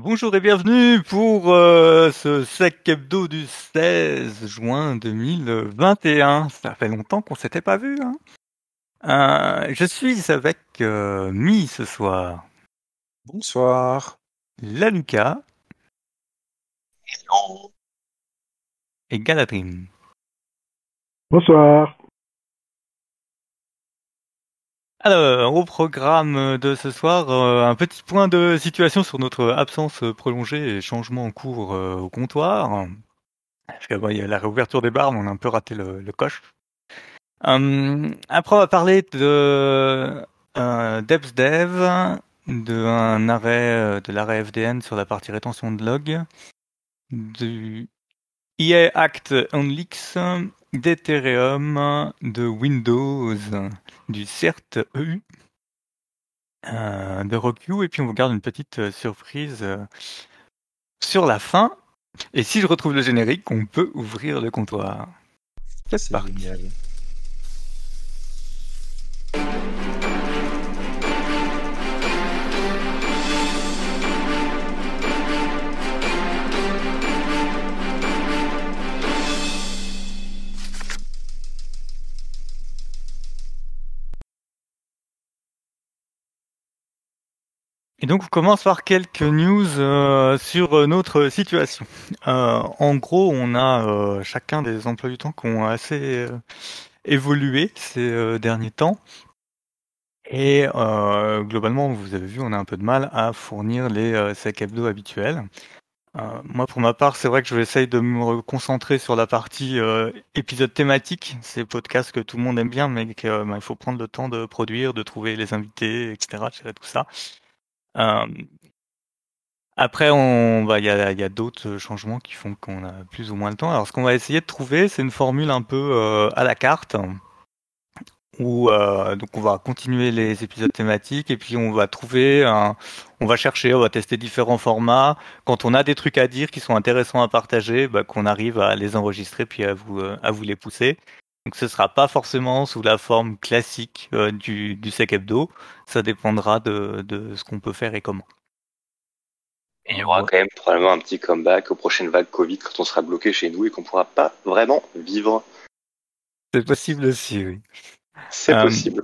Bonjour et bienvenue pour euh, ce sec hebdo du 16 juin 2021. Ça fait longtemps qu'on s'était pas vu. Hein euh, je suis avec euh, Mi ce soir. Bonsoir. La Lucas. Hello. Et Galadrim. Bonsoir. Alors, au programme de ce soir, euh, un petit point de situation sur notre absence prolongée et changement en cours euh, au comptoir. Parce que bon, il y a la réouverture des bars, mais on a un peu raté le, coche. Hum, après, on va parler de euh, DebsDev, d'un arrêt euh, de l'arrêt FDN sur la partie rétention de log, du EA Act on Leaks, d'Ethereum, de Windows, du CERT EU, euh, de Rockview, et puis on vous garde une petite euh, surprise euh, sur la fin. Et si je retrouve le générique, on peut ouvrir le comptoir. C'est parti. génial. Donc on commence par quelques news euh, sur euh, notre situation. Euh, en gros, on a euh, chacun des emplois du temps qui ont assez euh, évolué ces euh, derniers temps. Et globalement, vous avez vu, on a un peu de mal à fournir les sacs hebdo habituels. Moi, pour ma part, c'est vrai que je vais essayer de me concentrer sur la partie épisode thématique, ces podcasts que tout le monde aime bien, mais qu'il bah, faut prendre le temps de produire, de trouver les invités, etc., tout ça. Euh, après, va, il y a, d'autres changements qui font qu'on a plus ou moins le temps. Alors, ce qu'on va essayer de trouver, c'est une formule un peu euh, à la carte, où euh, donc on va continuer les épisodes thématiques et puis on va trouver, on va chercher, on va tester différents formats. Quand on a des trucs à dire qui sont intéressants à partager, bah, qu'on arrive à les enregistrer puis à vous, euh, à vous les pousser. Donc, ce sera pas forcément sous la forme classique euh, du, du sec hebdo. Ça dépendra de, de ce qu'on peut faire et comment. Et il y aura quand même probablement un petit comeback aux prochaines vagues Covid quand on sera bloqué chez nous et qu'on pourra pas vraiment vivre. C'est possible aussi, oui. C'est Euh, possible.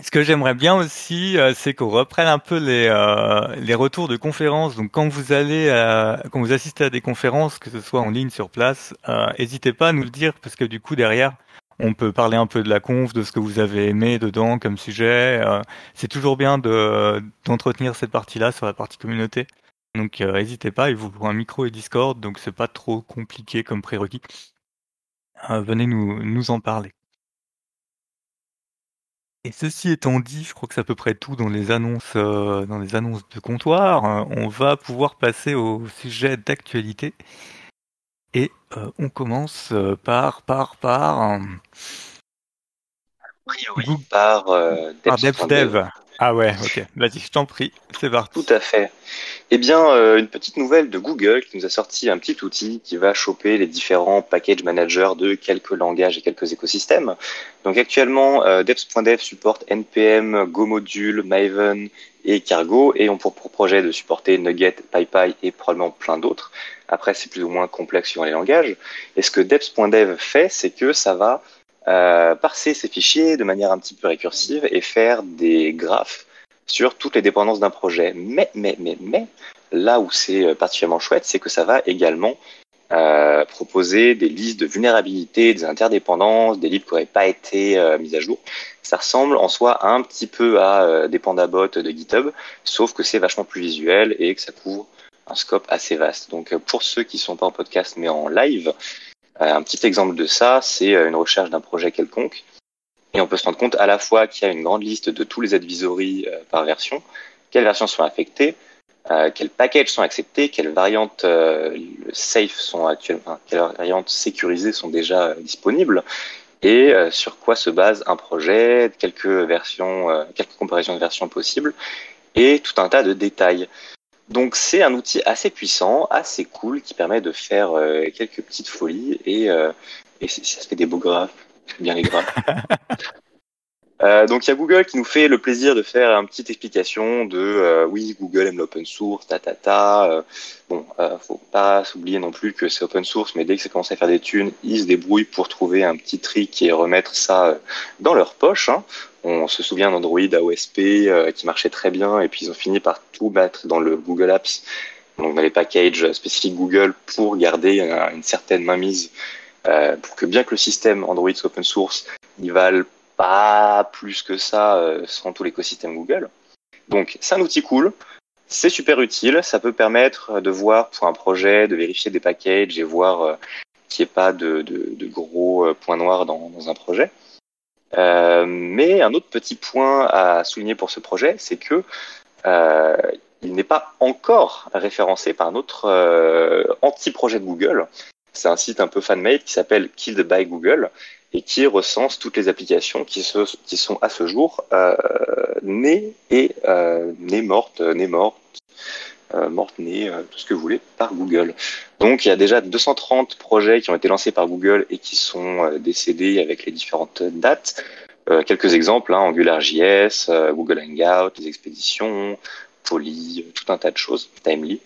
Ce que j'aimerais bien aussi, euh, c'est qu'on reprenne un peu les, euh, les retours de conférences. Donc, quand vous allez, euh, quand vous assistez à des conférences, que ce soit en ligne, sur place, euh, n'hésitez pas à nous le dire parce que du coup derrière, on peut parler un peu de la conf, de ce que vous avez aimé dedans comme sujet. Euh, c'est toujours bien de d'entretenir cette partie-là sur la partie communauté. Donc, n'hésitez pas. Il vous faut un micro et Discord, donc c'est pas trop compliqué comme prérequis. Venez nous nous en parler. Et ceci étant dit, je crois que c'est à peu près tout dans les annonces, euh, dans les annonces de comptoir. Euh, on va pouvoir passer au sujet d'actualité. Et euh, on commence euh, par, par, par, euh, A priori, par, euh. DevSdev. Ah ouais, ok. Vas-y, je t'en prie. C'est parti. Tout à fait. Eh bien, euh, une petite nouvelle de Google qui nous a sorti un petit outil qui va choper les différents package managers de quelques langages et quelques écosystèmes. Donc actuellement, euh, Deps.dev supporte NPM, GoModule, Maven et Cargo et on pour, projet de supporter Nugget, PyPy et probablement plein d'autres. Après, c'est plus ou moins complexe suivant les langages. Et ce que Deps.dev fait, c'est que ça va euh, parser ces fichiers de manière un petit peu récursive et faire des graphes sur toutes les dépendances d'un projet. Mais, mais, mais, mais, là où c'est euh, particulièrement chouette, c'est que ça va également euh, proposer des listes de vulnérabilités, des interdépendances, des livres qui n'auraient pas été euh, mis à jour. Ça ressemble en soi un petit peu à euh, des Pandabot de GitHub, sauf que c'est vachement plus visuel et que ça couvre un scope assez vaste. Donc euh, pour ceux qui sont pas en podcast mais en live, un petit exemple de ça, c'est euh, une recherche d'un projet quelconque. Et on peut se rendre compte à la fois qu'il y a une grande liste de tous les advisories euh, par version, quelles versions sont affectées, euh, quels packages sont acceptés, quelles variantes euh, safe sont actuellement, enfin, quelles variantes sécurisées sont déjà euh, disponibles, et euh, sur quoi se base un projet, quelques versions, euh, quelques comparaisons de versions possibles, et tout un tas de détails. Donc c'est un outil assez puissant, assez cool, qui permet de faire euh, quelques petites folies, et, euh, et ça se fait des beaux graphes, bien les graphes. Euh, donc il y a Google qui nous fait le plaisir de faire une petite explication de euh, oui Google aime l'open source, ta ta ta. Euh, bon, euh, faut pas s'oublier non plus que c'est open source, mais dès que ça commence à faire des thunes, ils se débrouillent pour trouver un petit trick et remettre ça euh, dans leur poche. Hein. On se souvient d'Android AOSP euh, qui marchait très bien et puis ils ont fini par tout mettre dans le Google Apps, donc dans les packages spécifiques Google pour garder euh, une certaine mainmise euh, pour que bien que le système Android soit open source, ils valent pas plus que ça euh, sans tout l'écosystème Google. Donc c'est un outil cool, c'est super utile, ça peut permettre de voir pour un projet, de vérifier des packages et voir euh, qu'il n'y ait pas de, de, de gros points noirs dans, dans un projet. Euh, mais un autre petit point à souligner pour ce projet, c'est que euh, il n'est pas encore référencé par un autre euh, anti-projet Google. C'est un site un peu fan-made qui s'appelle Killed by Google et qui recense toutes les applications qui, se, qui sont à ce jour euh, nées et euh, nées mortes, nées mortes, mortes, nées, tout ce que vous voulez, par Google. Donc il y a déjà 230 projets qui ont été lancés par Google et qui sont euh, décédés avec les différentes dates. Euh, quelques exemples, hein, AngularJS, euh, Google Hangout, les expéditions, Poly, tout un tas de choses, Timely.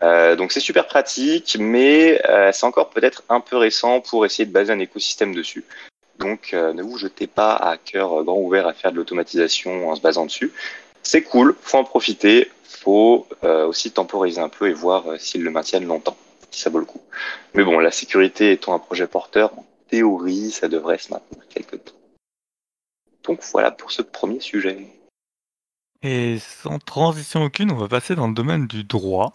Donc c'est super pratique, mais c'est encore peut-être un peu récent pour essayer de baser un écosystème dessus. Donc ne vous jetez pas à cœur grand ouvert à faire de l'automatisation en se basant dessus. C'est cool, faut en profiter, faut aussi temporiser un peu et voir s'ils le maintiennent longtemps, ça vaut le coup. Mais bon, la sécurité étant un projet porteur, en théorie, ça devrait se maintenir quelques temps. Donc voilà pour ce premier sujet. Et sans transition aucune, on va passer dans le domaine du droit.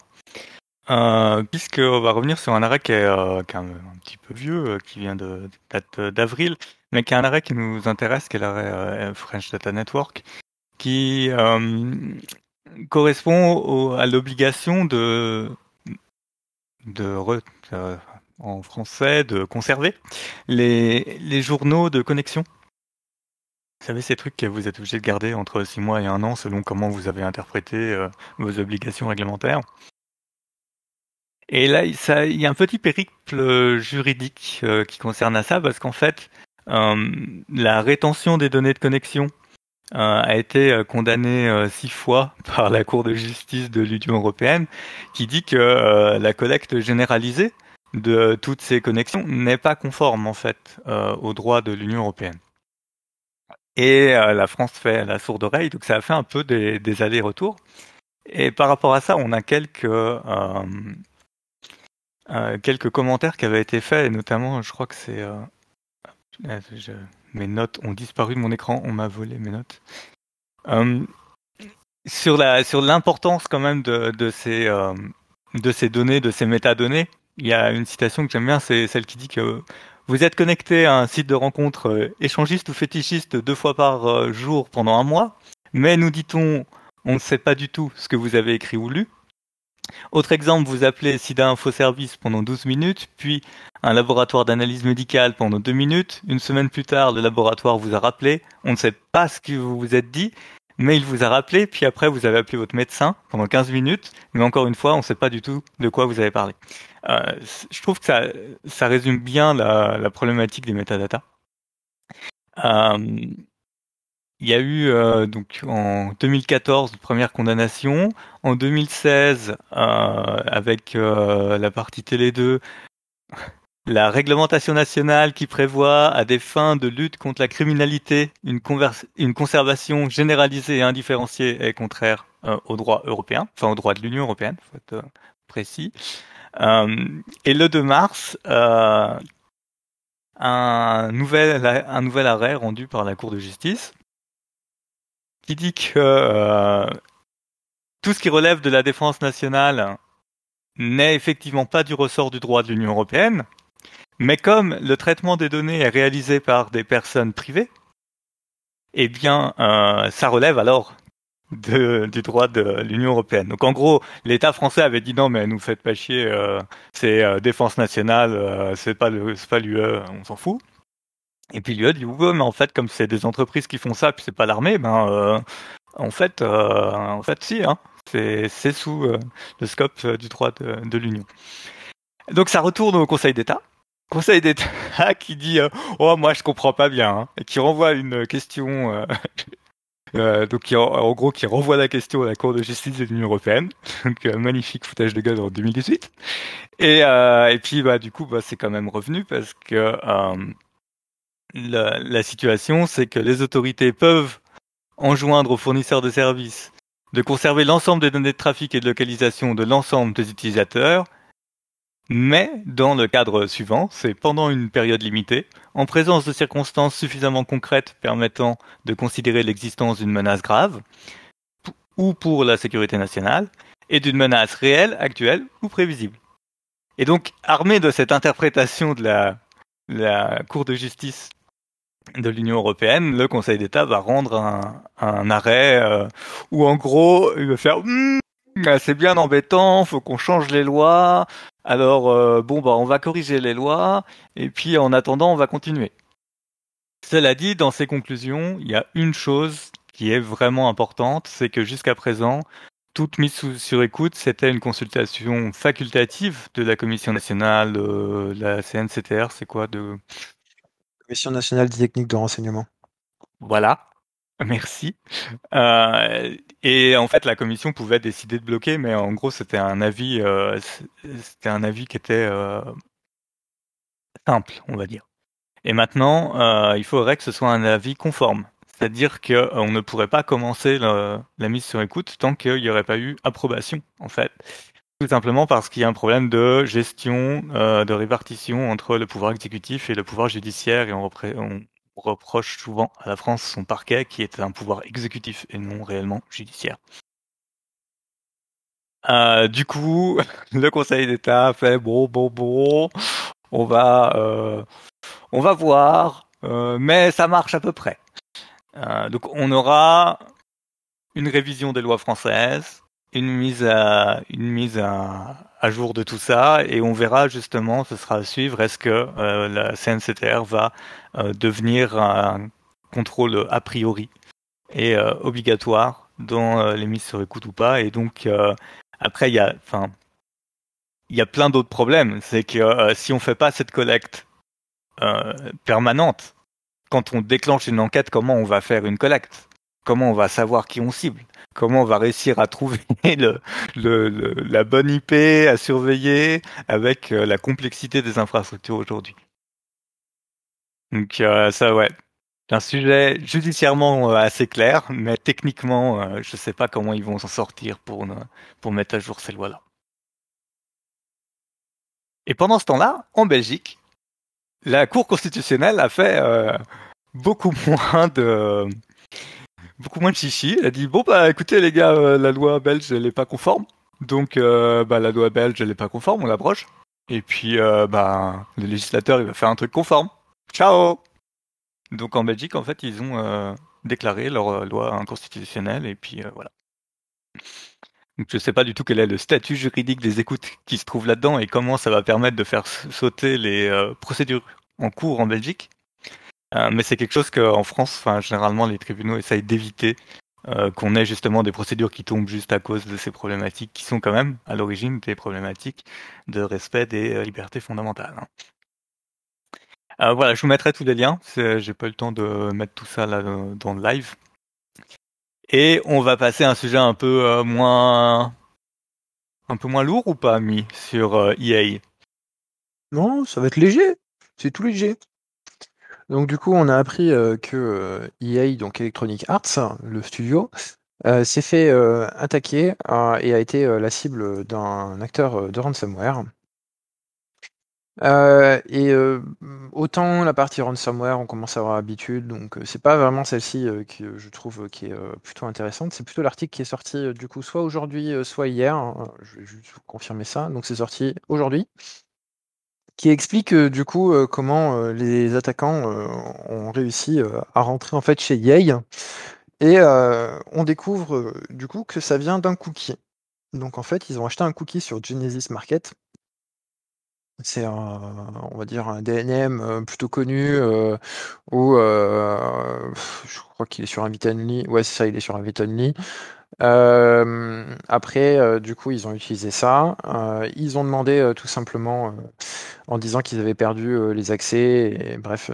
Euh, puisqu'on va revenir sur un arrêt qui est, euh, qui un, petit peu vieux, euh, qui vient de date d'avril, mais qui est un arrêt qui nous intéresse, qui est l'arrêt euh, French Data Network, qui euh, correspond à l'obligation de, de re, euh, en français, de conserver les, les journaux de connexion. Vous savez, ces trucs que vous êtes obligé de garder entre six mois et un an selon comment vous avez interprété euh, vos obligations réglementaires. Et là, il y a un petit périple juridique euh, qui concerne à ça, parce qu'en fait, euh, la rétention des données de connexion euh, a été condamnée six fois par la Cour de justice de l'Union européenne, qui dit que la collecte généralisée de toutes ces connexions n'est pas conforme en fait aux droits de l'Union européenne. Et la France fait la sourde oreille, donc ça a fait un peu des, allers-retours. Et par rapport à ça, on a quelques euh, quelques commentaires qui avaient été faits, et notamment, je crois que c'est... Euh... Mes notes ont disparu de mon écran, on m'a volé mes notes. Euh, sur sur l'importance quand même de, de ces euh, de ces données, de ces métadonnées, il y a une citation que j'aime bien, c'est celle qui dit que vous êtes connecté à un site de rencontre euh, échangiste ou fétichiste deux fois par euh, jour pendant un mois, mais nous dit-on, on ne sait pas du tout ce que vous avez écrit ou lu. Autre exemple, vous appelez SIDA Info Service pendant 12 minutes, puis un laboratoire d'analyse médicale pendant 2 minutes. Une semaine plus tard, le laboratoire vous a rappelé. On ne sait pas ce que vous vous êtes dit, mais il vous a rappelé, puis après vous avez appelé votre médecin pendant 15 minutes, mais encore une fois, on ne sait pas du tout de quoi vous avez parlé. Euh, je trouve que ça, résume bien la, la problématique des métadatas. Euh, il y a eu euh, donc en 2014 une première condamnation, en 2016 euh, avec euh, la partie Télé 2 la réglementation nationale qui prévoit à des fins de lutte contre la criminalité une, conservation généralisée et indifférenciée est contraire au droit européen, enfin au droit de l'Union européenne, faut être précis. et le 2 mars, un nouvel arrêt rendu par la Cour de justice qui dit que euh, tout ce qui relève de la défense nationale n'est effectivement pas du ressort du droit de l'Union européenne, mais comme le traitement des données est réalisé par des personnes privées, eh bien, euh, ça relève alors du droit de l'Union européenne. Donc en gros, l'État français avait dit non, mais nous faites pas chier, euh, c'est défense nationale, c'est pas le, c'est pas l'UE, on s'en fout. Et puis l'UE dit ouais, mais en fait, comme c'est des entreprises qui font ça, puis c'est pas l'armée, ben euh, en fait, euh, en fait, si, hein, c'est sous euh, le scope du droit de, de l'Union. Donc ça retourne au Conseil d'État. Conseil d'État qui dit oh moi je comprends pas bien hein, et qui renvoie une question euh, donc qui, en, gros qui renvoie la question à la Cour de justice de l'Union européenne. Donc magnifique foutage de gueule en 2018. Et, et puis bah du coup bah, c'est quand même revenu parce que la, situation c'est que les autorités peuvent enjoindre aux fournisseurs de services de conserver l'ensemble des données de trafic et de localisation de l'ensemble des utilisateurs, mais dans le cadre suivant, c'est pendant une période limitée, en présence de circonstances suffisamment concrètes permettant de considérer l'existence d'une menace grave, ou pour la sécurité nationale, et d'une menace réelle, actuelle ou prévisible. Et donc, armé de cette interprétation de la Cour de justice de l'Union européenne, le Conseil d'État va rendre un, un arrêt euh, où en gros il va faire hmm, c'est bien embêtant, faut qu'on change les lois. Alors euh, bon bah on va corriger les lois et puis en attendant on va continuer. Cela dit, dans ces conclusions, il y a une chose qui est vraiment importante, c'est que jusqu'à présent, toute mise sur écoute, c'était une consultation facultative de la Commission nationale, euh, la CNCTR, c'est quoi de Commission nationale des techniques de renseignement. Voilà, merci. Euh, et en fait, la commission pouvait décider de bloquer, mais en gros, c'était un avis, euh, c'était un avis qui était euh, simple, on va dire. Et maintenant, euh, il faudrait que ce soit un avis conforme, c'est-à-dire qu'on ne pourrait pas commencer le, la mise sur écoute tant qu'il n'y aurait pas eu approbation, en fait. Tout simplement parce qu'il y a un problème de gestion, euh, de répartition entre le pouvoir exécutif et le pouvoir judiciaire, et on, reproche souvent à la France son parquet qui est un pouvoir exécutif et non réellement judiciaire. Euh, du coup, le Conseil d'État fait bon, bon, bon, on va, euh, on va voir, mais ça marche à peu près. Donc, on aura une révision des lois françaises, une mise à jour de tout ça et on verra justement ce sera à suivre. Est-ce que euh, la CNCTR va euh, devenir un contrôle a priori et euh, obligatoire dans les mises sur écoute ou pas? Et donc après il y a enfin il y a plein d'autres problèmes. C'est que si on fait pas cette collecte permanente quand on déclenche une enquête comment on va faire une collecte? Comment on va savoir qui on cible? Comment on va réussir à trouver la bonne IP à surveiller avec euh, la complexité des infrastructures aujourd'hui? Donc euh, ça, ouais, c'est un sujet judiciairement euh, assez clair, mais techniquement, je ne sais pas comment ils vont s'en sortir pour, mettre à jour ces lois-là. Et pendant ce temps-là, en Belgique, la Cour constitutionnelle a fait beaucoup moins de beaucoup moins de chichi. Elle a dit bon bah écoutez les gars, euh, la loi belge elle est pas conforme, donc euh, bah la loi belge elle est pas conforme, on l'abroge. Et puis euh, bah le législateur il va faire un truc conforme. Ciao. Donc en Belgique en fait ils ont euh, déclaré leur loi inconstitutionnelle et puis voilà. Donc je sais pas du tout quel est le statut juridique des écoutes qui se trouve là-dedans et comment ça va permettre de faire sauter les procédures en cours en Belgique. Euh, mais c'est quelque chose qu'en France, enfin, généralement, les tribunaux essayent d'éviter euh, qu'on ait justement des procédures qui tombent juste à cause de ces problématiques qui sont quand même à l'origine des problématiques de respect des euh, libertés fondamentales. Hein. Euh, voilà, je vous mettrai tous les liens. J'ai pas eu le temps de mettre tout ça là dans le live. Et on va passer à un sujet un peu moins, un peu moins lourd ou pas, mis sur EA. Non, ça va être léger. C'est tout léger. Donc du coup, on a appris euh, que euh, EA, donc Electronic Arts, le studio, euh, s'est fait attaquer et a été la cible d'un acteur de ransomware. Et autant la partie ransomware, on commence à avoir l'habitude, donc c'est pas vraiment celle-ci que je trouve qui est plutôt intéressante. C'est plutôt l'article qui est sorti du coup soit aujourd'hui, soit hier. hein. Je vais juste vous confirmer ça. Donc c'est sorti aujourd'hui qui explique euh, du coup euh, comment euh, les attaquants ont réussi à rentrer en fait chez EA et on découvre du coup que ça vient d'un cookie. Donc en fait, ils ont acheté un cookie sur Genesis Market. C'est un, on va dire un DNM plutôt connu où je crois qu'il est sur Invite Only. Ouais, c'est ça, il est sur Invite Only. Euh, après, euh, du coup, ils ont utilisé ça. Euh, ils ont demandé euh, tout simplement, euh, en disant qu'ils avaient perdu euh, les accès. Et, bref,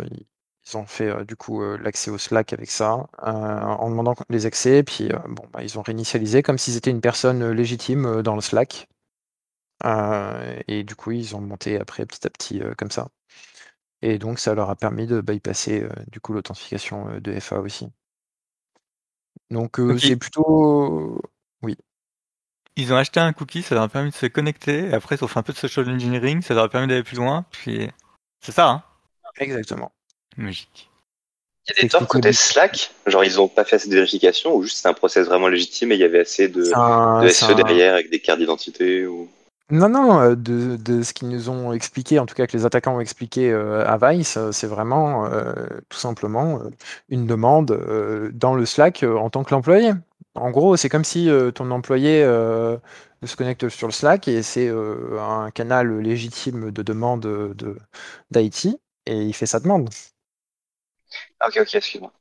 ils ont fait du coup l'accès au Slack avec ça, en demandant les accès. Puis, bon, bah, ils ont réinitialisé comme s'ils étaient une personne légitime dans le Slack. Et du coup, ils ont monté après petit à petit comme ça. Et donc, ça leur a permis de bypasser du coup l'authentification de FA aussi. Donc, euh, c'est plutôt. Oui. Ils ont acheté un cookie, ça leur a permis de se connecter. et Après, ils ont fait un peu de social engineering, ça leur a permis d'aller plus loin. Puis, c'est ça, hein Exactement. Magique. Il y a des torts côté Slack, genre ils ont pas fait assez de vérification ou juste c'est un process vraiment légitime et il y avait assez de, un- de SE un- derrière avec des cartes d'identité ou. Non, non, euh, de, de ce qu'ils nous ont expliqué, en tout cas que les attaquants ont expliqué euh, à Vice, euh, c'est vraiment tout simplement une demande dans le Slack en tant que l'employé. En gros, c'est comme si ton employé se connecte sur le Slack et c'est un canal légitime de demande de d'IT et il fait sa demande. Ah, ok, ok, excuse-moi.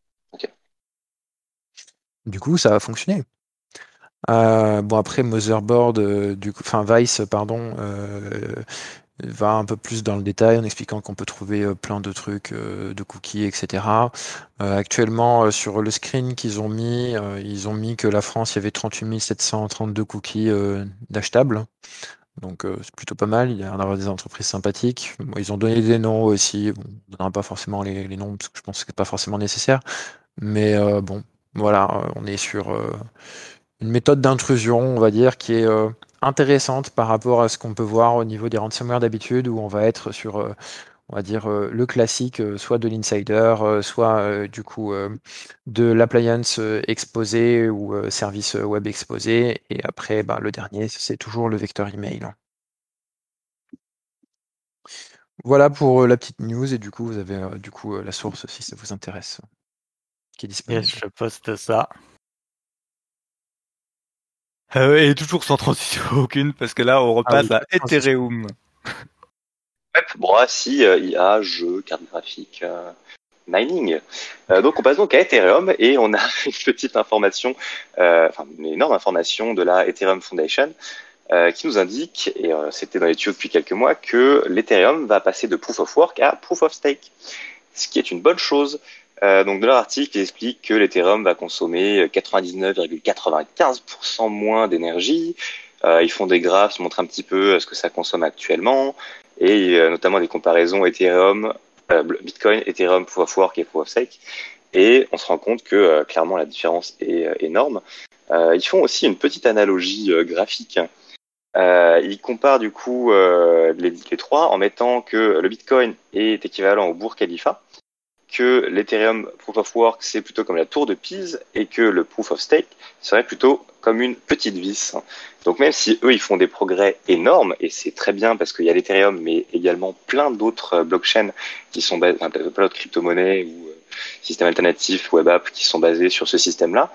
Du coup, ça a fonctionné. Euh, bon après Motherboard, euh, du coup, enfin Vice, pardon, euh, va un peu plus dans le détail en expliquant qu'on peut trouver plein de trucs, de cookies, etc. Actuellement, sur le screen qu'ils ont mis, ils ont mis que la France, il y avait 38 732 cookies d'achetables. Donc c'est plutôt pas mal, il y a des entreprises sympathiques. Ils ont donné des noms aussi, on ne donnera pas forcément les, les noms parce que je pense que c'est pas forcément nécessaire. Mais bon, voilà, on est sur une méthode d'intrusion, on va dire, qui est euh, intéressante par rapport à ce qu'on peut voir au niveau des ransomware d'habitude, où on va être sur, euh, on va dire, euh, le classique, soit de l'insider, soit du coup de l'appliance euh, exposé ou service web exposé. Et après, bah, le dernier, c'est toujours le vecteur email. Voilà pour la petite news, et du coup, vous avez du coup la source si ça vous intéresse, qui est disponible. Je poste ça. Euh, et toujours sans transition aucune, parce que là, on repasse oui, à. Ethereum. Web, bon, ah, si, euh, IA, jeux, carte graphique, euh, mining. Euh, donc on passe donc à Ethereum et on a une petite information, euh, enfin une énorme information de la Ethereum Foundation euh, qui nous indique, et euh, c'était dans les tuyaux depuis quelques mois, que l'Ethereum va passer de Proof of Work à Proof of Stake, ce qui est une bonne chose. Euh, donc de leur article, ils expliquent que l'Ethereum va consommer 99,95% moins d'énergie. Euh, ils font des graphes, ils montrent un petit peu ce que ça consomme actuellement et euh, notamment des comparaisons Ethereum, euh, Bitcoin, Ethereum, Proof of et Proof of. Et on se rend compte que euh, clairement la différence est euh, énorme. Euh, ils font aussi une petite analogie euh, graphique. Euh, ils comparent du coup euh, les, trois en mettant que le Bitcoin est équivalent au Burj Khalifa, que l'Ethereum Proof of Work c'est plutôt comme la tour de Pise et que le Proof of Stake serait plutôt comme une petite vis. Donc même si eux ils font des progrès énormes et c'est très bien parce qu'il y a l'Ethereum mais également plein d'autres euh, blockchains qui sont basés, enfin, plein d'autres crypto-monnaies ou euh, systèmes alternatifs, web apps qui sont basés sur ce système-là,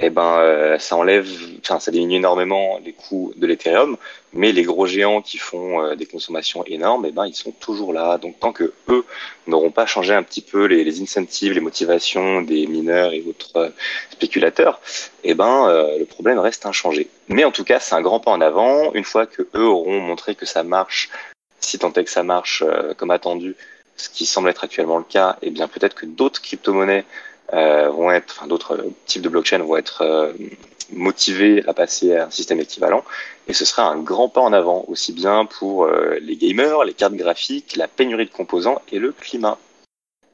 eh ben euh, ça enlève, enfin ça diminue énormément les coûts de l'Ethereum, mais les gros géants qui font euh, des consommations énormes, eh ben ils sont toujours là. Donc tant que eux n'auront pas changé un petit peu les, les incentives, les motivations des mineurs et autres euh, spéculateurs, eh ben euh, le problème reste inchangé. Mais en tout cas, c'est un grand pas en avant. Une fois que eux auront montré que ça marche, si tant est que ça marche euh, comme attendu, ce qui semble être actuellement le cas, eh bien peut-être que d'autres crypto-monnaies vont être, enfin d'autres euh, types de blockchains vont être euh, motivés à passer à un système équivalent. Et ce sera un grand pas en avant, aussi bien pour euh, les gamers, les cartes graphiques, la pénurie de composants et le climat.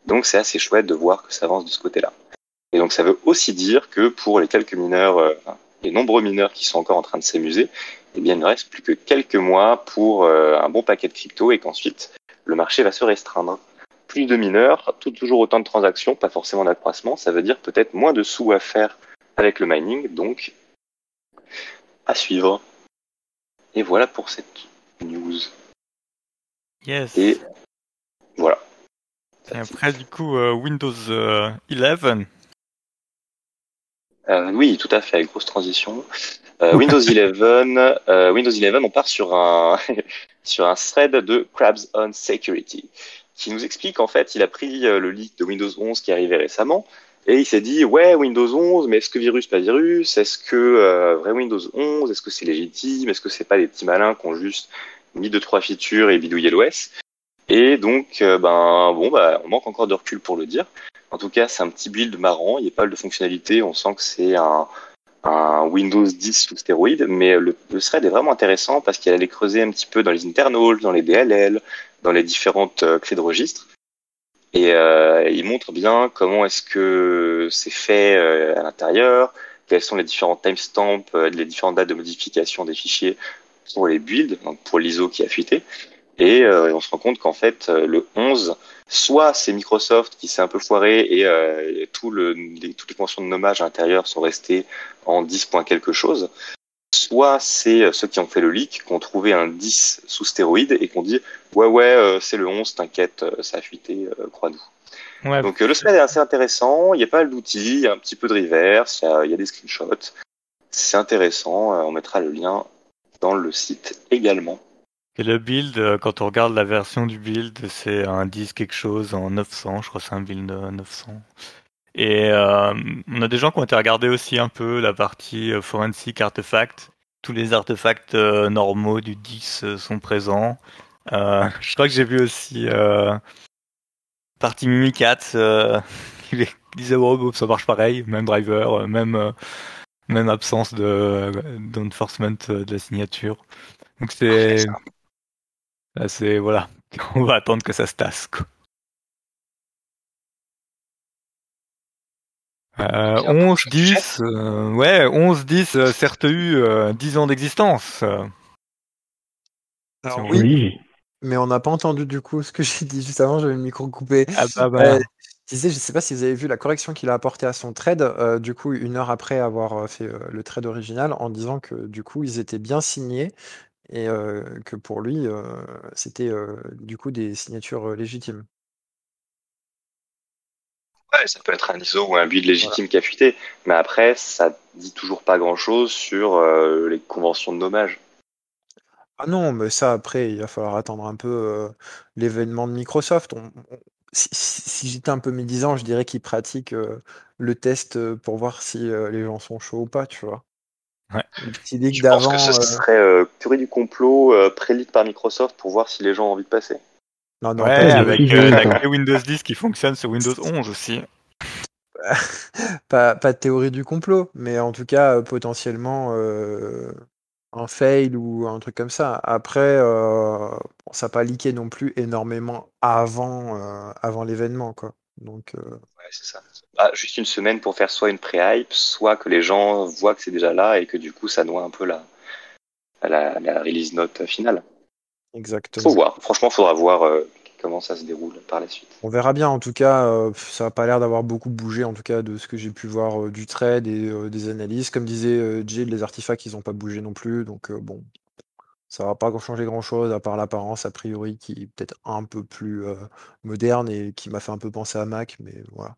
Donc c'est assez chouette de voir que ça avance de ce côté-là. Et donc ça veut aussi dire que pour les quelques mineurs, euh, les nombreux mineurs qui sont encore en train de s'amuser, eh bien il ne reste plus que quelques mois pour euh, un bon paquet de crypto et qu'ensuite le marché va se restreindre. Plus de mineurs, tout, toujours autant de transactions, pas forcément d'accroissement, ça veut dire peut-être moins de sous à faire avec le mining, donc à suivre. Et voilà pour cette news. Yes. Et voilà. Et après, du coup, euh, Windows euh, 11. Euh, oui, tout à fait, grosse transition. Euh, Windows 11, euh, Windows 11, on part sur un sur un thread de Crabs on Security qui nous explique en fait, il a pris euh, le leak de Windows 11 qui arrivé récemment Et il s'est dit, ouais, Windows 11, mais est-ce que virus, pas virus? Est-ce que euh, vrai Windows 11 Est-ce que c'est légitime? Est-ce que c'est pas des petits malins qui ont juste mis deux trois features et bidouillé l'OS Et donc, euh, ben bon, bah, on manque encore de recul pour le dire. En tout cas, c'est un petit build marrant. Il n'y a pas de fonctionnalité. On sent que c'est un, un Windows 10 sous stéroïde, mais le, le thread est vraiment intéressant parce qu'il allait creuser un petit peu dans les internals, dans les DLL, dans les différentes euh, clés de registre. Et euh, il montre bien comment est-ce que c'est fait euh, à l'intérieur, quels sont les différents timestamps, les différentes dates de modification des fichiers pour les builds, donc pour l'ISO qui a fuité. Et euh, on se rend compte qu'en fait, le 11, soit c'est Microsoft qui s'est un peu foiré et euh, tout le, les, toutes les conventions de nommage à l'intérieur sont restées en 10 points quelque chose, soit c'est ceux qui ont fait le leak, qui ont trouvé un 10 sous stéroïde et qui ont dit ouais ouais euh, c'est le 11, t'inquiète, euh, ça a fuité, euh, crois-nous. Ouais, Donc euh, le thread est assez intéressant, il y a pas mal d'outils, il y a un petit peu de reverse, il y a, il y a des screenshots, c'est intéressant, euh, on mettra le lien dans le site également. Et le build, euh, quand on regarde la version du build, c'est un 10 quelque chose en 900, je crois que c'est un build euh, 900. Et euh, on a des gens qui ont été regarder aussi un peu la partie euh, forensic artefact. Tous les artefacts euh, normaux du 10 euh, sont présents. Euh, je crois que j'ai vu aussi euh, partie Mimicat euh, qui disait oh, ça marche pareil, même driver, même même absence de d'enforcement de la signature. Donc c'est Là, c'est voilà, on va attendre que ça se tasse. Quoi. Euh, 11, 10, euh, ouais, 11, 10, euh, CRTU, euh, 10 ans d'existence. euh. Alors Si on- oui, Oui. mais on n'a pas entendu du coup ce que j'ai dit juste avant, j'avais le micro coupé. Ah bah, bah, Euh, je disais, je sais pas si vous avez vu la correction qu'il a apportée à son trade, euh, du coup, une heure après avoir fait euh, le trade original, en disant que du coup, ils étaient bien signés et euh, que pour lui, euh, c'était euh, du coup des signatures légitimes. Ouais, ça peut être un ISO ou un build légitime qui a fuité, mais après, ça dit toujours pas grand-chose sur euh, les conventions de nommage. Ah non, mais ça, après, il va falloir attendre un peu euh, l'événement de Microsoft. On- on- si j'étais un peu médisant, je dirais qu'ils pratiquent euh, le test euh, pour voir si euh, les gens sont chauds ou pas, tu vois. Ouais. Je pense que ce serait euh, théorie du complot euh, pré-leak par Microsoft pour voir si les gens ont envie de passer? Non, non, ouais, avec euh, clé Windows 10 qui fonctionne sur Windows 11 aussi. pas, pas de théorie du complot, mais en tout cas, euh, potentiellement euh, un fail ou un truc comme ça. Après, euh, bon, ça n'a pas leaké non plus énormément avant, euh, avant l'événement, quoi. Donc, euh, Ouais, c'est ça. Ah, juste une semaine pour faire soit une pré-hype, soit que les gens voient que c'est déjà là et que du coup, ça noie un peu la, la, la release note finale. Exactement. Faut voir. Franchement, faudra voir euh, comment ça se déroule par la suite. On verra bien. En tout cas, euh, ça n'a pas l'air d'avoir beaucoup bougé, en tout cas, de ce que j'ai pu voir euh, du trade et euh, des analyses. Comme disait euh, Jill, les artefacts, ils n'ont pas bougé non plus. Donc, euh, bon, ça va pas changer grand-chose, à part l'apparence, a priori, qui est peut-être un peu plus euh, moderne et qui m'a fait un peu penser à Mac. Mais voilà.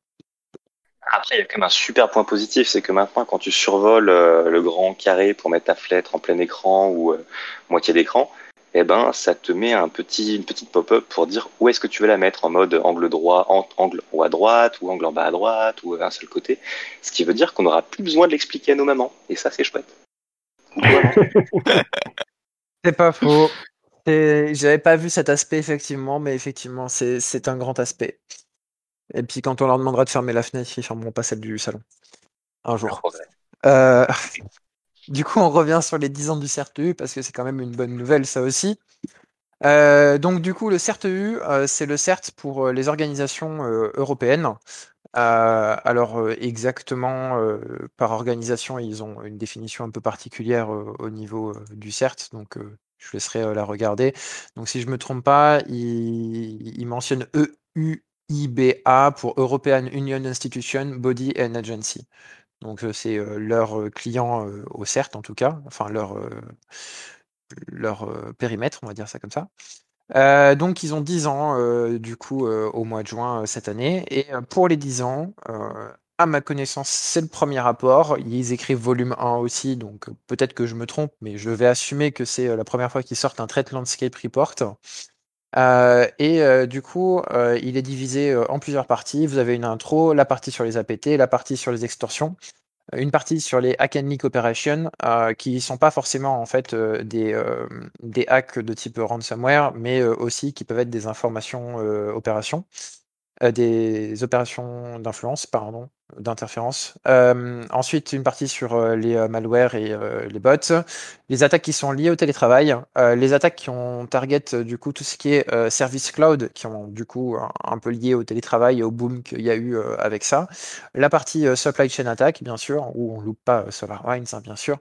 Après, il y a quand même un super point positif, c'est que maintenant, quand tu survoles euh, le grand carré pour mettre ta fenêtre en plein écran ou euh, moitié d'écran, eh ben, ça te met un petit, une petite pop-up pour dire où est-ce que tu veux la mettre en mode angle droit, angle haut à droite, ou angle en bas à droite, ou un seul côté. Ce qui veut dire qu'on n'aura plus besoin de l'expliquer à nos mamans. Et ça, c'est chouette. C'est pas faux. J'avais pas vu cet aspect, effectivement, mais effectivement, c'est c'est un grand aspect. Et puis, quand on leur demandera de fermer la fenêtre, ils fermeront pas celle du salon. Un jour. Euh, du coup, on revient sur les 10 ans du CRTU parce que c'est quand même une bonne nouvelle, ça aussi. Euh, donc, du coup, le CRTU, euh, c'est le CERT pour euh, les organisations euh, européennes. Alors, exactement, par organisation, ils ont une définition un peu particulière au niveau du CERT, donc je laisserai la regarder. Donc, si je me trompe pas, ils il mentionne EUIBA pour European Union Institution, Body and Agency. Donc c'est leur client au CERT en tout cas, enfin leur, leur périmètre, on va dire ça comme ça. Donc ils ont 10 ans du coup au mois de juin cette année. Et pour les 10 ans, à ma connaissance, c'est le premier rapport. Ils écrivent volume 1 aussi, donc peut-être que je me trompe, mais je vais assumer que c'est la première fois qu'ils sortent un Threat Landscape Report. Et du coup, il est divisé en plusieurs parties. Vous avez une intro, la partie sur les APT, la partie sur les extorsions une partie sur les hack and leak operations euh, qui sont pas forcément en fait euh, des, euh, des hacks de type ransomware, mais aussi qui peuvent être des informations opérations, des opérations d'influence, pardon, d'interférence. Euh, ensuite, une partie sur euh, les euh, malwares et les bots. Les attaques qui sont liées au télétravail. les attaques qui ont target du coup tout ce qui est service cloud, qui ont du coup un, peu lié au télétravail et au boom qu'il y a eu avec ça. La partie supply chain attack, bien sûr, où on loupe pas SolarWinds, hein, bien sûr.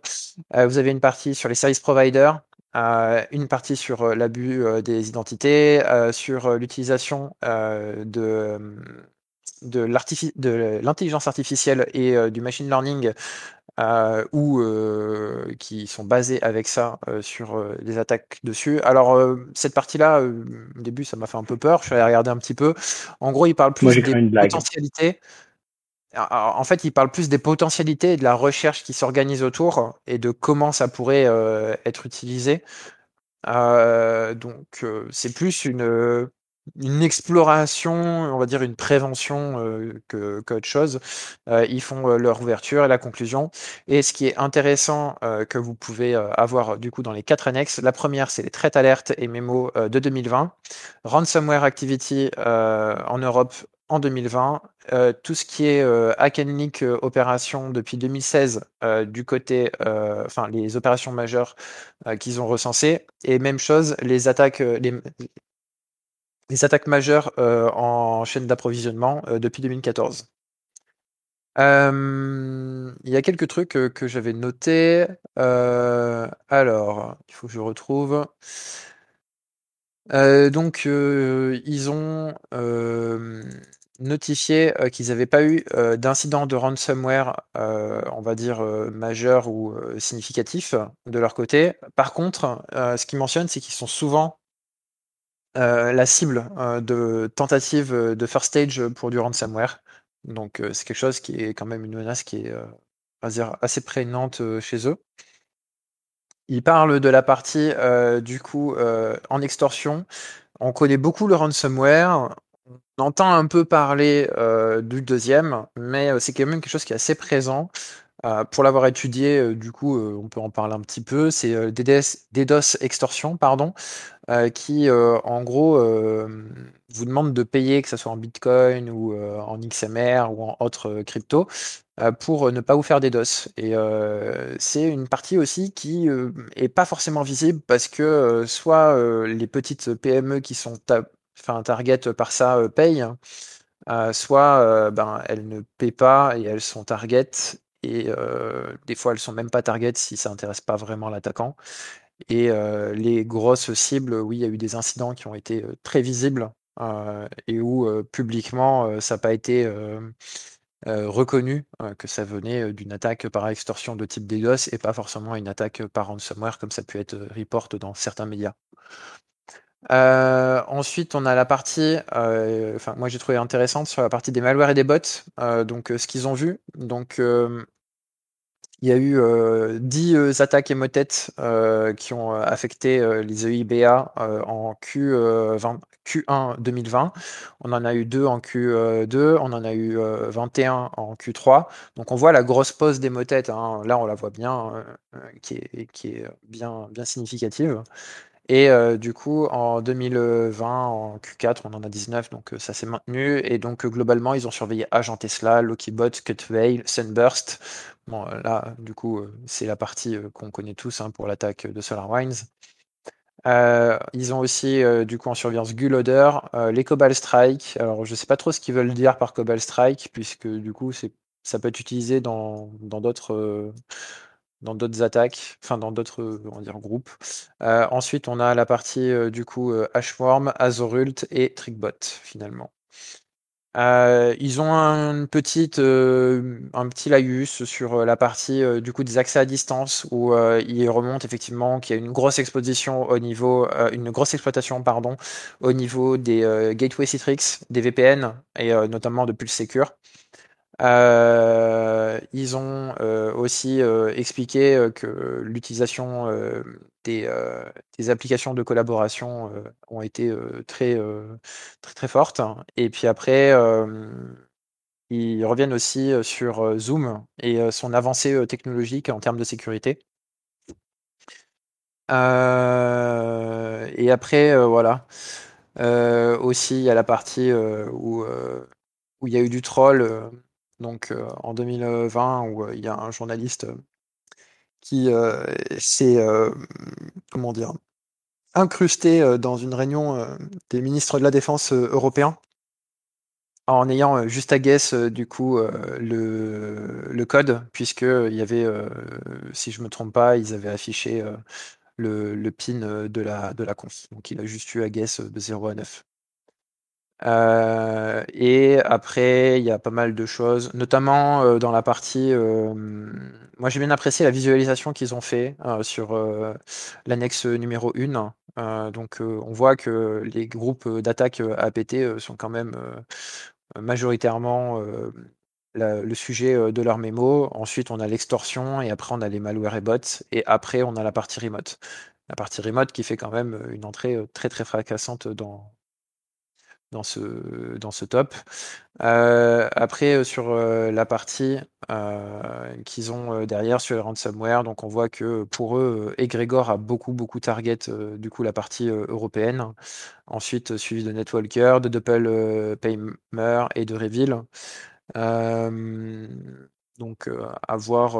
vous avez une partie sur les service providers, euh, une partie sur l'abus des identités, euh, sur l'utilisation euh, de de l'intelligence artificielle et euh, du machine learning euh, ou euh, qui sont basés avec ça sur des attaques dessus. Alors cette partie-là, au début, ça m'a fait un peu peur. Je suis allé regarder un petit peu. En gros, il parle plus des potentialités. En fait, il parle plus des potentialités et de la recherche qui s'organise autour et de comment ça pourrait être utilisé. donc, c'est plus une une exploration, on va dire une prévention euh, que qu'autre chose. Euh, ils font leur ouverture et la conclusion. Et ce qui est intéressant que vous pouvez avoir du coup dans les quatre annexes, la première c'est les traites alertes et mémos de 2020, ransomware activity en Europe en 2020, tout ce qui est hack and leak opération depuis 2016 du côté, enfin les opérations majeures qu'ils ont recensées, et même chose les attaques, les, les attaques majeures euh, en chaîne d'approvisionnement euh, depuis 2014. Euh, il y a quelques trucs que j'avais notés. alors, il faut que je retrouve. donc, ils ont notifié qu'ils n'avaient pas eu d'incident de ransomware, on va dire majeur ou significatif de leur côté. Par contre, ce qu'ils mentionnent, c'est qu'ils sont souvent euh, la cible euh, de tentative euh, de first stage pour du ransomware. Donc c'est quelque chose qui est quand même une menace qui est assez prégnante chez eux. Il parle de la partie du coup en extorsion. On connaît beaucoup le ransomware. On entend un peu parler du deuxième, mais c'est quand même quelque chose qui est assez présent. Pour l'avoir étudié, du coup, on peut en parler un petit peu. C'est DDoS extorsion, pardon. Euh, qui, euh, en gros, euh, vous demande de payer, que ce soit en Bitcoin ou en XMR ou en autre crypto, pour ne pas vous faire des DOS. Et c'est une partie aussi qui est pas forcément visible parce que soit les petites PME qui sont target par ça payent, soit ben, elles ne paient pas et elles sont target et des fois elles sont même pas target si ça intéresse pas vraiment l'attaquant. Et les grosses cibles, oui, il y a eu des incidents qui ont été très visibles et où publiquement ça n'a pas été reconnu que ça venait d'une attaque par extorsion de type DDoS et pas forcément une attaque par ransomware comme ça peut être report dans certains médias. ensuite, on a la partie, enfin moi j'ai trouvé intéressante sur la partie des malwares et des bots. donc ce qu'ils ont vu, donc il y a eu euh, 10 euh, attaques émotettes euh, qui ont euh, affecté les EIBA en Q, 1 2020. On en a eu 2 en Q2, on en a eu 21 en Q3. Donc on voit la grosse pause d'émotettes, hein. là on la voit bien, qui est, bien significative. Et du coup, en 2020, en Q4, on en a 19, donc ça s'est maintenu. Et donc globalement, ils ont surveillé Agent Tesla, Lokibot, Cutveil, Sunburst, Euh, là, du coup, euh, c'est la partie euh, qu'on connaît tous hein, pour l'attaque de SolarWinds. Ils ont aussi, du coup, en surveillance Guloder, les Cobalt Strike. Alors, je sais pas trop ce qu'ils veulent dire par Cobalt Strike, puisque du coup, ça peut être utilisé dans, d'autres, attaques, enfin dans d'autres, groupes. ensuite, on a la partie, du coup, Ashworm, Azorult et Trickbot, finalement. Euh, ils ont un, petite, euh, un petit laïus sur euh, la partie du coup des accès à distance où ils remontent effectivement qu'il y a une grosse exposition au niveau, une grosse exploitation pardon, au niveau des gateways Citrix, des VPN et notamment de Pulse Secure. Ils ont aussi expliqué que l'utilisation des, applications de collaboration ont été très, très très fortes. Et puis après, ils reviennent aussi sur Zoom et son avancée technologique en termes de sécurité. et après, voilà. aussi, il y a la partie où, où il y a eu du troll, donc en 2020, où il y a un journaliste qui s'est, comment dire, incrusté dans une réunion des ministres de la Défense européens en ayant juste à guess du coup le, le, code, puisque il y avait, si je me trompe pas, ils avaient affiché le, le, pin de la, de la conf. Donc il a juste eu à guess de 0 à 9. Et après, il y a pas mal de choses, notamment dans la partie. moi, j'ai bien apprécié la visualisation qu'ils ont fait sur l'annexe numéro 1. donc, on voit que les groupes d'attaque APT sont quand même majoritairement le sujet de leur mémo. Ensuite, on a l'extorsion et après, on a les malware et bots. Et après, on a la partie remote. La partie remote qui fait quand même une entrée très très fracassante dans, dans ce, dans ce top. après, sur la partie qu'ils ont derrière sur les ransomware, donc on voit que pour eux, Egregor a beaucoup, beaucoup target du coup la partie européenne. Ensuite, suivi de Netwalker, de Doppel Paymer et de Reveal. donc, à voir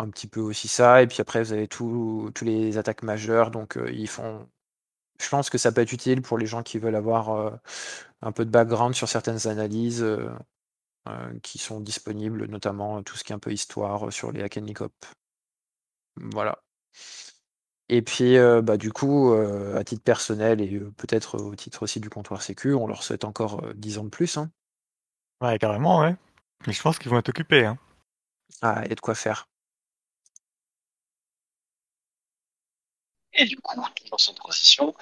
un petit peu aussi ça. Et puis après, vous avez tous les attaques majeures. Donc, ils font je pense que ça peut être utile pour les gens qui veulent avoir euh, un peu de background sur certaines analyses euh, euh, qui sont disponibles, notamment tout ce qui est un peu histoire sur les Hakenikop. Voilà. Et puis, bah, du coup, à titre personnel et peut-être au titre aussi du comptoir Sécu, on leur souhaite encore 10 ans de plus. Hein. Ouais, carrément, ouais. Mais je pense qu'ils vont être occupés. Hein. Ah, et de quoi faire. Et du coup, dans son transition,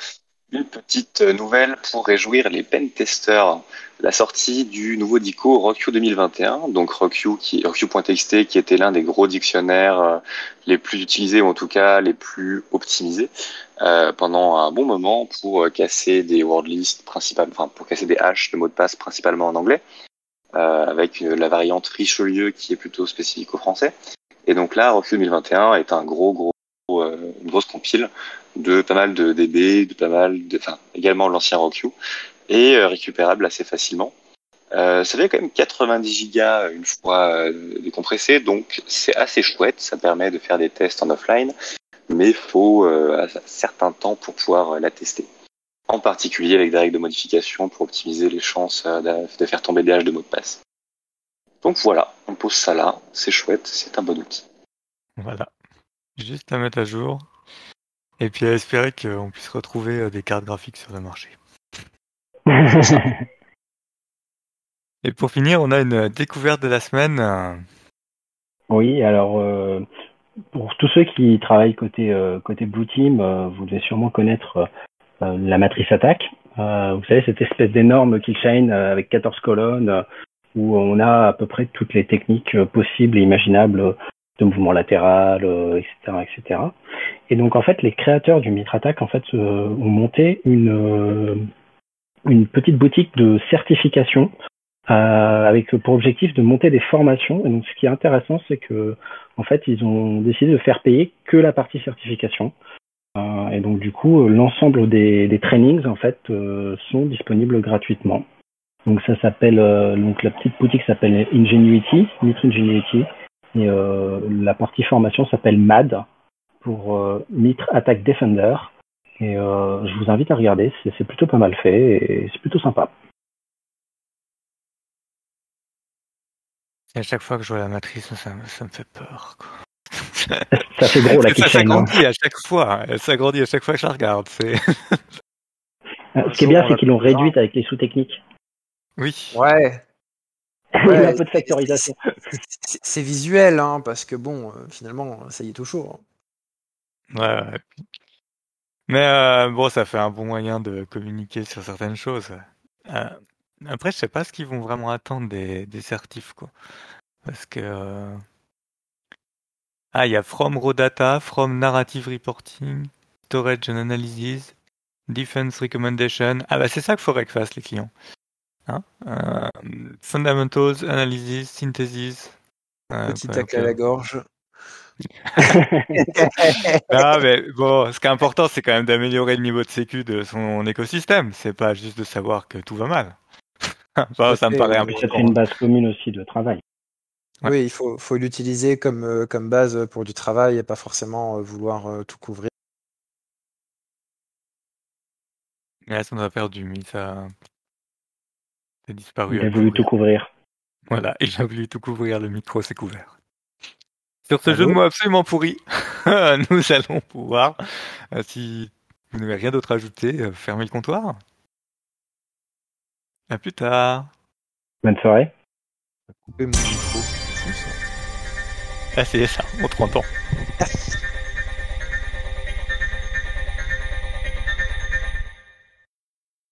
une petite nouvelle pour réjouir les pen testers. La sortie du nouveau DICO RockU 2021, donc RockU qui qui était l'un des gros dictionnaires euh, les plus utilisés ou en tout cas les plus optimisés euh, pendant un bon moment pour euh, casser des word lists principalement, enfin pour casser des hashes de mots de passe principalement en anglais, avec la variante Richelieu qui est plutôt spécifique au français. Et donc là, RockU 2021 est un gros gros euh, une grosse compile de pas mal de DB, de pas mal de, enfin également l'ancien RockU et euh, récupérable assez facilement. Euh, ça fait quand même 90 gigas une fois euh, décompressé, donc c'est assez chouette. Ça permet de faire des tests en offline, mais faut un certain temps pour pouvoir la tester. En particulier avec des règles de modification pour optimiser les chances de faire tomber des haches de mots de passe. Donc voilà, on pose ça là, c'est chouette, c'est un bon outil. Voilà. Juste à mettre à jour. Et puis à espérer qu'on puisse retrouver euh, des cartes graphiques sur le marché. Et pour finir, on a une découverte de la semaine. Oui, alors euh, pour tous ceux qui travaillent côté euh, côté Blue Team, vous devez sûrement connaître la matrice attaque. vous savez cette espèce d'énorme keychain avec 14 colonnes où on a à peu près toutes les techniques possibles et imaginables de mouvement latéral, etc., etc. Et donc en fait, les créateurs du Mitratak en fait euh, ont monté une euh, une petite boutique de certification euh, avec pour objectif de monter des formations. Et donc ce qui est intéressant, c'est que en fait, ils ont décidé de faire payer que la partie certification. et donc du coup, l'ensemble des, des trainings en fait sont disponibles gratuitement. Donc ça s'appelle donc la petite boutique s'appelle Ingenuity, Mitre Ingenuity. Et euh, la partie formation s'appelle MAD pour euh, Mitre Attack Defender. Et euh, je vous invite à regarder, c'est plutôt pas mal fait et c'est plutôt sympa. Et à chaque fois que je vois la matrice, ça, me fait peur. ça fait gros la Ça s'agrandit à chaque fois. Elle s'agrandit à chaque fois que je la regarde. Ce qui est bien, c'est qu'ils l'ont réduite avec les sous-techniques. Oui. Ouais, un peu de factorisation. C'est visuel, hein, parce que bon, euh, finalement, ça y est tout chaud. Hein. Ouais, Mais euh, bon, ça fait un bon moyen de communiquer sur certaines choses. Euh, Après, je sais pas ce qu'ils vont vraiment attendre des, des certifs, quoi. Parce que. euh, Ah, il y a From Raw Data, From Narrative Reporting, Storage and Analysis, Defense Recommendation. Ah, bah, c'est ça qu'il faudrait que fassent les clients. Hein Euh, fundamentals, Analysis, Synthesis. Euh, Petit ouais, tacle à la gorge. Ah, mais bon, ce qui est important, c'est quand même d'améliorer le niveau de sécu de son écosystème. C'est pas juste de savoir que tout va mal. Enfin, ça me paraît important. une base commune aussi de travail. Ouais. Oui, il faut, faut l'utiliser comme, euh, comme base pour du travail et pas forcément euh, vouloir tout couvrir. Et là, ça nous a perdu, mais ça. C'est disparu. Il a voulu tout couvrir. Voilà, il a voulu tout couvrir, le micro s'est couvert. Sur ce Allô jeu de mots absolument pourri, nous allons pouvoir, euh, si vous n'avez rien d'autre à ajouter, euh, fermer le comptoir. À plus tard. Bonne soirée. Couper mon micro. C'est fou, ça? Ah, c'est ça, on te entend.